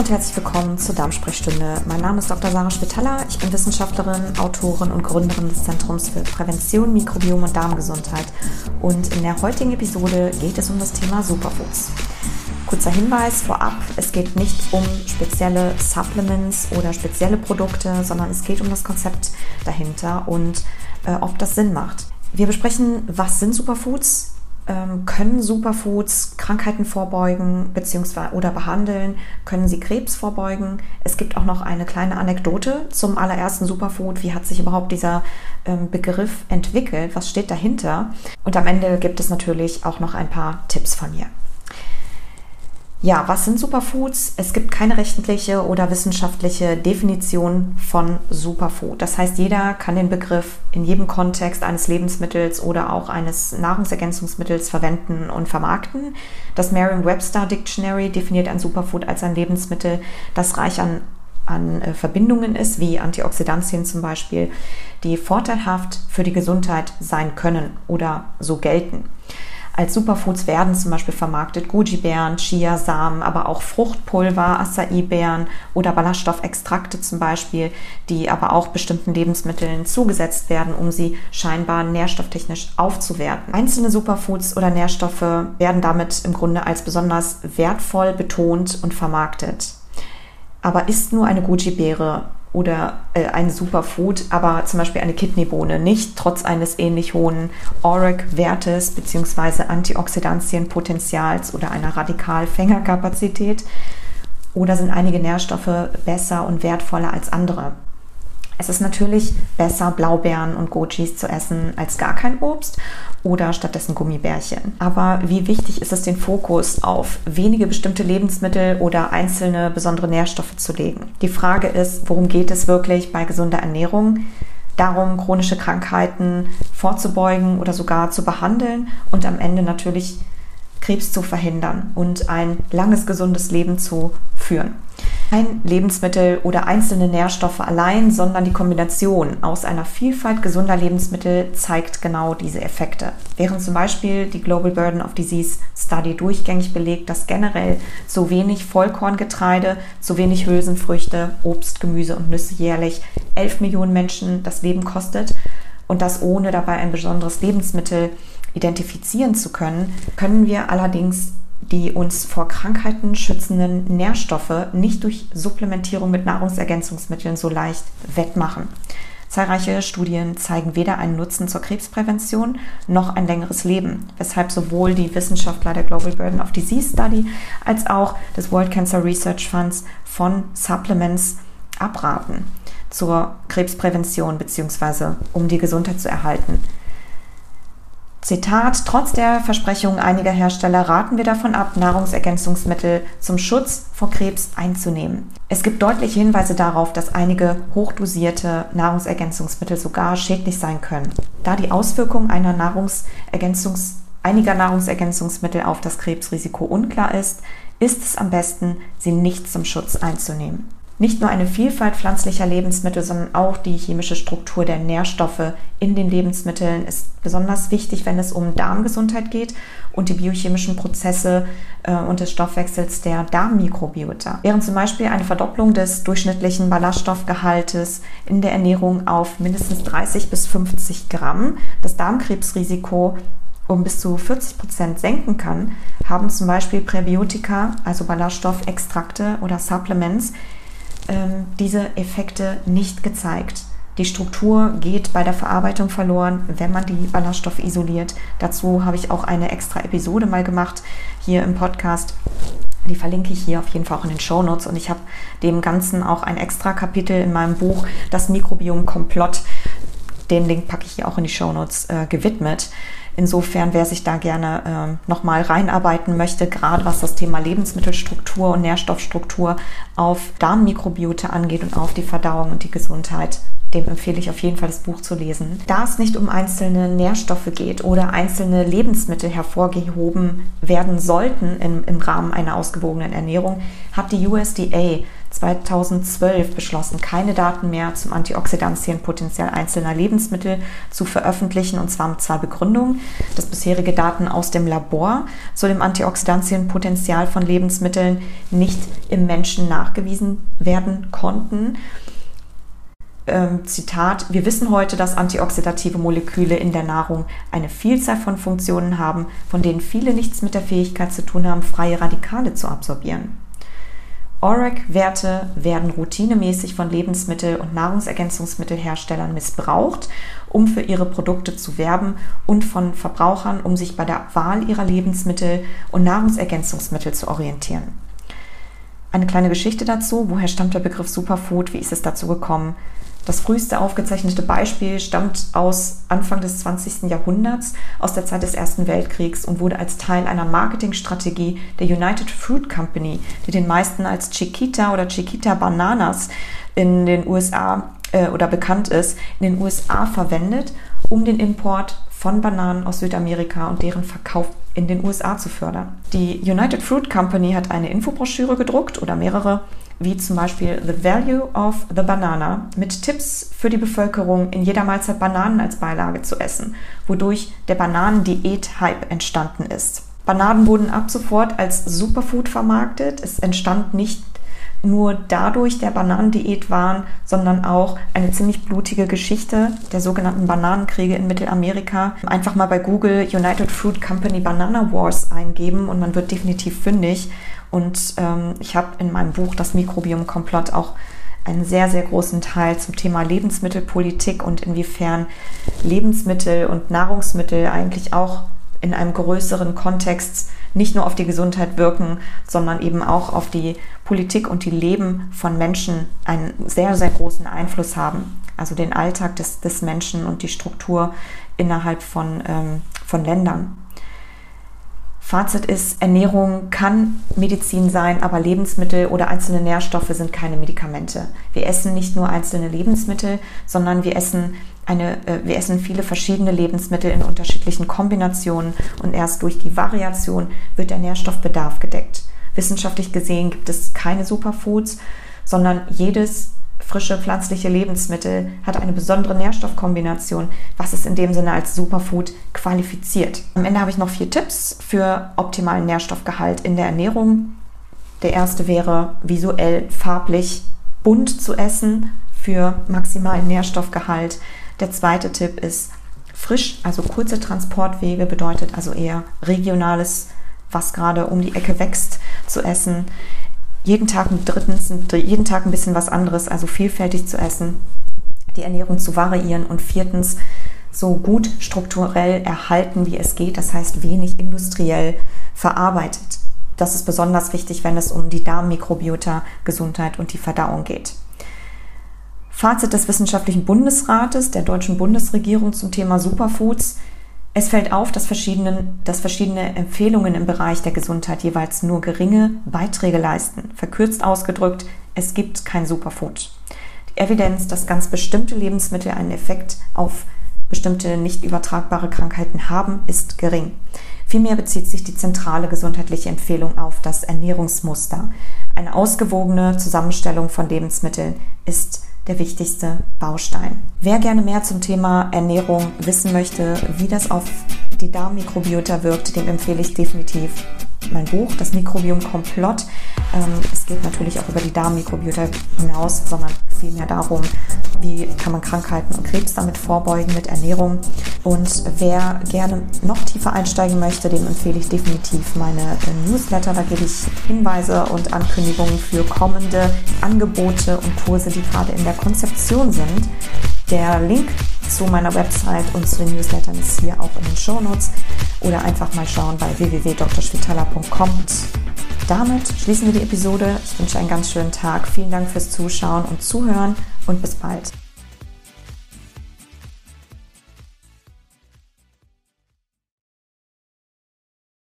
und herzlich willkommen zur Darmsprechstunde. Mein Name ist Dr. Sarah Spitaler. Ich bin Wissenschaftlerin, Autorin und Gründerin des Zentrums für Prävention, Mikrobiom und Darmgesundheit. Und in der heutigen Episode geht es um das Thema Superfoods. Kurzer Hinweis vorab, es geht nicht um spezielle Supplements oder spezielle Produkte, sondern es geht um das Konzept dahinter und äh, ob das Sinn macht. Wir besprechen, was sind Superfoods, können Superfoods Krankheiten vorbeugen bzw. oder behandeln? Können sie Krebs vorbeugen? Es gibt auch noch eine kleine Anekdote zum allerersten Superfood. Wie hat sich überhaupt dieser ähm, Begriff entwickelt? Was steht dahinter? Und am Ende gibt es natürlich auch noch ein paar Tipps von mir. Ja, was sind Superfoods? Es gibt keine rechtliche oder wissenschaftliche Definition von Superfood. Das heißt, jeder kann den Begriff in jedem Kontext eines Lebensmittels oder auch eines Nahrungsergänzungsmittels verwenden und vermarkten. Das Merriam-Webster Dictionary definiert ein Superfood als ein Lebensmittel, das reich an an äh, Verbindungen ist, wie Antioxidantien zum Beispiel, die vorteilhaft für die Gesundheit sein können oder so gelten. Als Superfoods werden zum Beispiel vermarktet Goji-Beeren, Chiasamen, aber auch Fruchtpulver, Acai-Beeren oder Ballaststoffextrakte zum Beispiel, die aber auch bestimmten Lebensmitteln zugesetzt werden, um sie scheinbar nährstofftechnisch aufzuwerten. Einzelne Superfoods oder Nährstoffe werden damit im Grunde als besonders wertvoll betont und vermarktet. Aber ist nur eine Goji-Beere oder äh, ein Superfood, aber zum Beispiel eine Kidneybohne nicht, trotz eines ähnlich hohen ORAC-Wertes bzw. Antioxidantienpotenzials oder einer Radikalfängerkapazität? Oder sind einige Nährstoffe besser und wertvoller als andere? Es ist natürlich besser, Blaubeeren und Gojis zu essen als gar kein Obst oder stattdessen Gummibärchen. Aber wie wichtig ist es, den Fokus auf wenige bestimmte Lebensmittel oder einzelne besondere Nährstoffe zu legen? Die Frage ist, worum geht es wirklich bei gesunder Ernährung? Darum, chronische Krankheiten vorzubeugen oder sogar zu behandeln und am Ende natürlich Krebs zu verhindern und ein langes, gesundes Leben zu führen. Kein Lebensmittel oder einzelne Nährstoffe allein, sondern die Kombination aus einer Vielfalt gesunder Lebensmittel zeigt genau diese Effekte. Während zum Beispiel die Global Burden of Disease Study durchgängig belegt, dass generell zu wenig Vollkorngetreide, zu wenig Hülsenfrüchte, Obst, Gemüse und Nüsse jährlich 11 Millionen Menschen das Leben kostet und das ohne dabei ein besonderes Lebensmittel identifizieren zu können, können wir allerdings die uns vor Krankheiten schützenden Nährstoffe nicht durch Supplementierung mit Nahrungsergänzungsmitteln so leicht wettmachen. Zahlreiche Studien zeigen weder einen Nutzen zur Krebsprävention noch ein längeres Leben, weshalb sowohl die Wissenschaftler der Global Burden of Disease Study als auch des World Cancer Research Funds von Supplements abraten zur Krebsprävention bzw. um die Gesundheit zu erhalten. Zitat, trotz der Versprechungen einiger Hersteller raten wir davon ab, Nahrungsergänzungsmittel zum Schutz vor Krebs einzunehmen. Es gibt deutliche Hinweise darauf, dass einige hochdosierte Nahrungsergänzungsmittel sogar schädlich sein können. Da die Auswirkungen einer Nahrungsergänzungs einiger Nahrungsergänzungsmittel auf das Krebsrisiko unklar ist, ist es am besten, sie nicht zum Schutz einzunehmen. Nicht nur eine Vielfalt pflanzlicher Lebensmittel, sondern auch die chemische Struktur der Nährstoffe in den Lebensmitteln ist besonders wichtig, wenn es um Darmgesundheit geht und die biochemischen Prozesse äh, und des Stoffwechsels der Darmmikrobiota. Während zum Beispiel eine Verdopplung des durchschnittlichen Ballaststoffgehaltes in der Ernährung auf mindestens 30 bis 50 Gramm das Darmkrebsrisiko um bis zu 40 Prozent senken kann, haben zum Beispiel Präbiotika, also Ballaststoffextrakte oder Supplements, ähm, diese Effekte nicht gezeigt. Die Struktur geht bei der Verarbeitung verloren, wenn man die Ballaststoffe isoliert. Dazu habe ich auch eine extra Episode mal gemacht hier im Podcast. Die verlinke ich hier auf jeden Fall auch in den Show Notes und ich habe dem Ganzen auch ein extra Kapitel in meinem Buch Das Mikrobiom Komplott. Den Link packe ich hier auch in die Show Notes äh, gewidmet. Insofern, wer sich da gerne äh, nochmal reinarbeiten möchte, gerade was das Thema Lebensmittelstruktur und Nährstoffstruktur auf Darmmikrobiota angeht und auf die Verdauung und die Gesundheit, dem empfehle ich auf jeden Fall das Buch zu lesen. Da es nicht um einzelne Nährstoffe geht oder einzelne Lebensmittel hervorgehoben werden sollten im, im Rahmen einer ausgewogenen Ernährung, hat die USDA 2012 beschlossen, keine Daten mehr zum Antioxidantienpotenzial einzelner Lebensmittel zu veröffentlichen, und zwar mit zwei Begründungen. Dass bisherige Daten aus dem Labor zu dem Antioxidantienpotenzial von Lebensmitteln nicht im Menschen nachgewiesen werden konnten ähm, Zitat, wir wissen heute, dass antioxidative Moleküle in der Nahrung eine Vielzahl von Funktionen haben, von denen viele nichts mit der Fähigkeit zu tun haben, freie Radikale zu absorbieren. ORAC-Werte werden routinemäßig von Lebensmittel- und Nahrungsergänzungsmittelherstellern missbraucht, um für ihre Produkte zu werben und von Verbrauchern, um sich bei der Wahl ihrer Lebensmittel und Nahrungsergänzungsmittel zu orientieren. Eine kleine Geschichte dazu. Woher stammt der Begriff Superfood? Wie ist es dazu gekommen? Das früheste aufgezeichnete Beispiel stammt aus Anfang des 20. Jahrhunderts, aus der Zeit des Ersten Weltkriegs und wurde als Teil einer Marketingstrategie der United Fruit Company, die den meisten als Chiquita oder Chiquita Bananas in den USA äh, oder bekannt ist, in den USA verwendet, um den Import von Bananen aus Südamerika und deren Verkauf in den USA zu fördern. Die United Fruit Company hat eine Infobroschüre gedruckt oder mehrere wie zum Beispiel The Value of the Banana, mit Tipps für die Bevölkerung, in jeder Mahlzeit Bananen als Beilage zu essen, wodurch der Bananendiät-Hype entstanden ist. Bananen wurden ab sofort als Superfood vermarktet. Es entstand nicht nur dadurch der Bananendiät waren, sondern auch eine ziemlich blutige Geschichte der sogenannten Bananenkriege in Mittelamerika. Einfach mal bei Google United Fruit Company Banana Wars eingeben und man wird definitiv fündig. Und ähm, ich habe in meinem Buch Das Mikrobiom Komplott auch einen sehr, sehr großen Teil zum Thema Lebensmittelpolitik und inwiefern Lebensmittel und Nahrungsmittel eigentlich auch in einem größeren Kontext nicht nur auf die Gesundheit wirken, sondern eben auch auf die Politik und die Leben von Menschen einen sehr, sehr großen Einfluss haben. Also den Alltag des, des Menschen und die Struktur innerhalb von, ähm, von Ländern. Fazit ist, Ernährung kann Medizin sein, aber Lebensmittel oder einzelne Nährstoffe sind keine Medikamente. Wir essen nicht nur einzelne Lebensmittel, sondern wir essen eine, äh, wir essen viele verschiedene Lebensmittel in unterschiedlichen Kombinationen und erst durch die Variation wird der Nährstoffbedarf gedeckt. Wissenschaftlich gesehen gibt es keine Superfoods, sondern jedes frische pflanzliche Lebensmittel hat eine besondere Nährstoffkombination, was es in dem Sinne als Superfood qualifiziert. Am Ende habe ich noch vier Tipps für optimalen Nährstoffgehalt in der Ernährung. Der erste wäre visuell farblich bunt zu essen für maximalen Nährstoffgehalt. Der zweite Tipp ist frisch, also kurze Transportwege bedeutet also eher regionales, was gerade um die Ecke wächst, zu essen jeden Tag, drittens, jeden Tag ein bisschen was anderes, also vielfältig zu essen, die Ernährung zu variieren und viertens, so gut strukturell erhalten, wie es geht, das heißt wenig industriell verarbeitet. Das ist besonders wichtig, wenn es um die Darmmikrobiota, Gesundheit und die Verdauung geht. Fazit des Wissenschaftlichen Bundesrates der deutschen Bundesregierung zum Thema Superfoods. Es fällt auf, dass verschiedene, dass verschiedene Empfehlungen im Bereich der Gesundheit jeweils nur geringe Beiträge leisten. Verkürzt ausgedrückt, es gibt kein Superfood. Die Evidenz, dass ganz bestimmte Lebensmittel einen Effekt auf bestimmte nicht übertragbare Krankheiten haben, ist gering. Vielmehr bezieht sich die zentrale gesundheitliche Empfehlung auf das Ernährungsmuster. Eine ausgewogene Zusammenstellung von Lebensmitteln ist der wichtigste Baustein. Wer gerne mehr zum Thema Ernährung wissen möchte, wie das auf die Darmmikrobiota wirkt, dem empfehle ich definitiv mein Buch, das Mikrobiom Komplott. Ähm, es geht natürlich auch über die Darmmikrobiota hinaus, sondern vielmehr darum, wie kann man Krankheiten und Krebs damit vorbeugen mit Ernährung. Und wer gerne noch tiefer einsteigen möchte, dem empfehle ich definitiv meine äh, Newsletter. Da gebe ich Hinweise und Ankündigungen für kommende Angebote und Kurse, die gerade in der Konzeption sind. Der Link zu meiner Website und zu den Newslettern ist hier auch in den Show Notes oder einfach mal schauen bei www.drschwitala.com. Damit schließen wir die Episode. Ich wünsche einen ganz schönen Tag. Vielen Dank fürs Zuschauen und Zuhören und bis bald.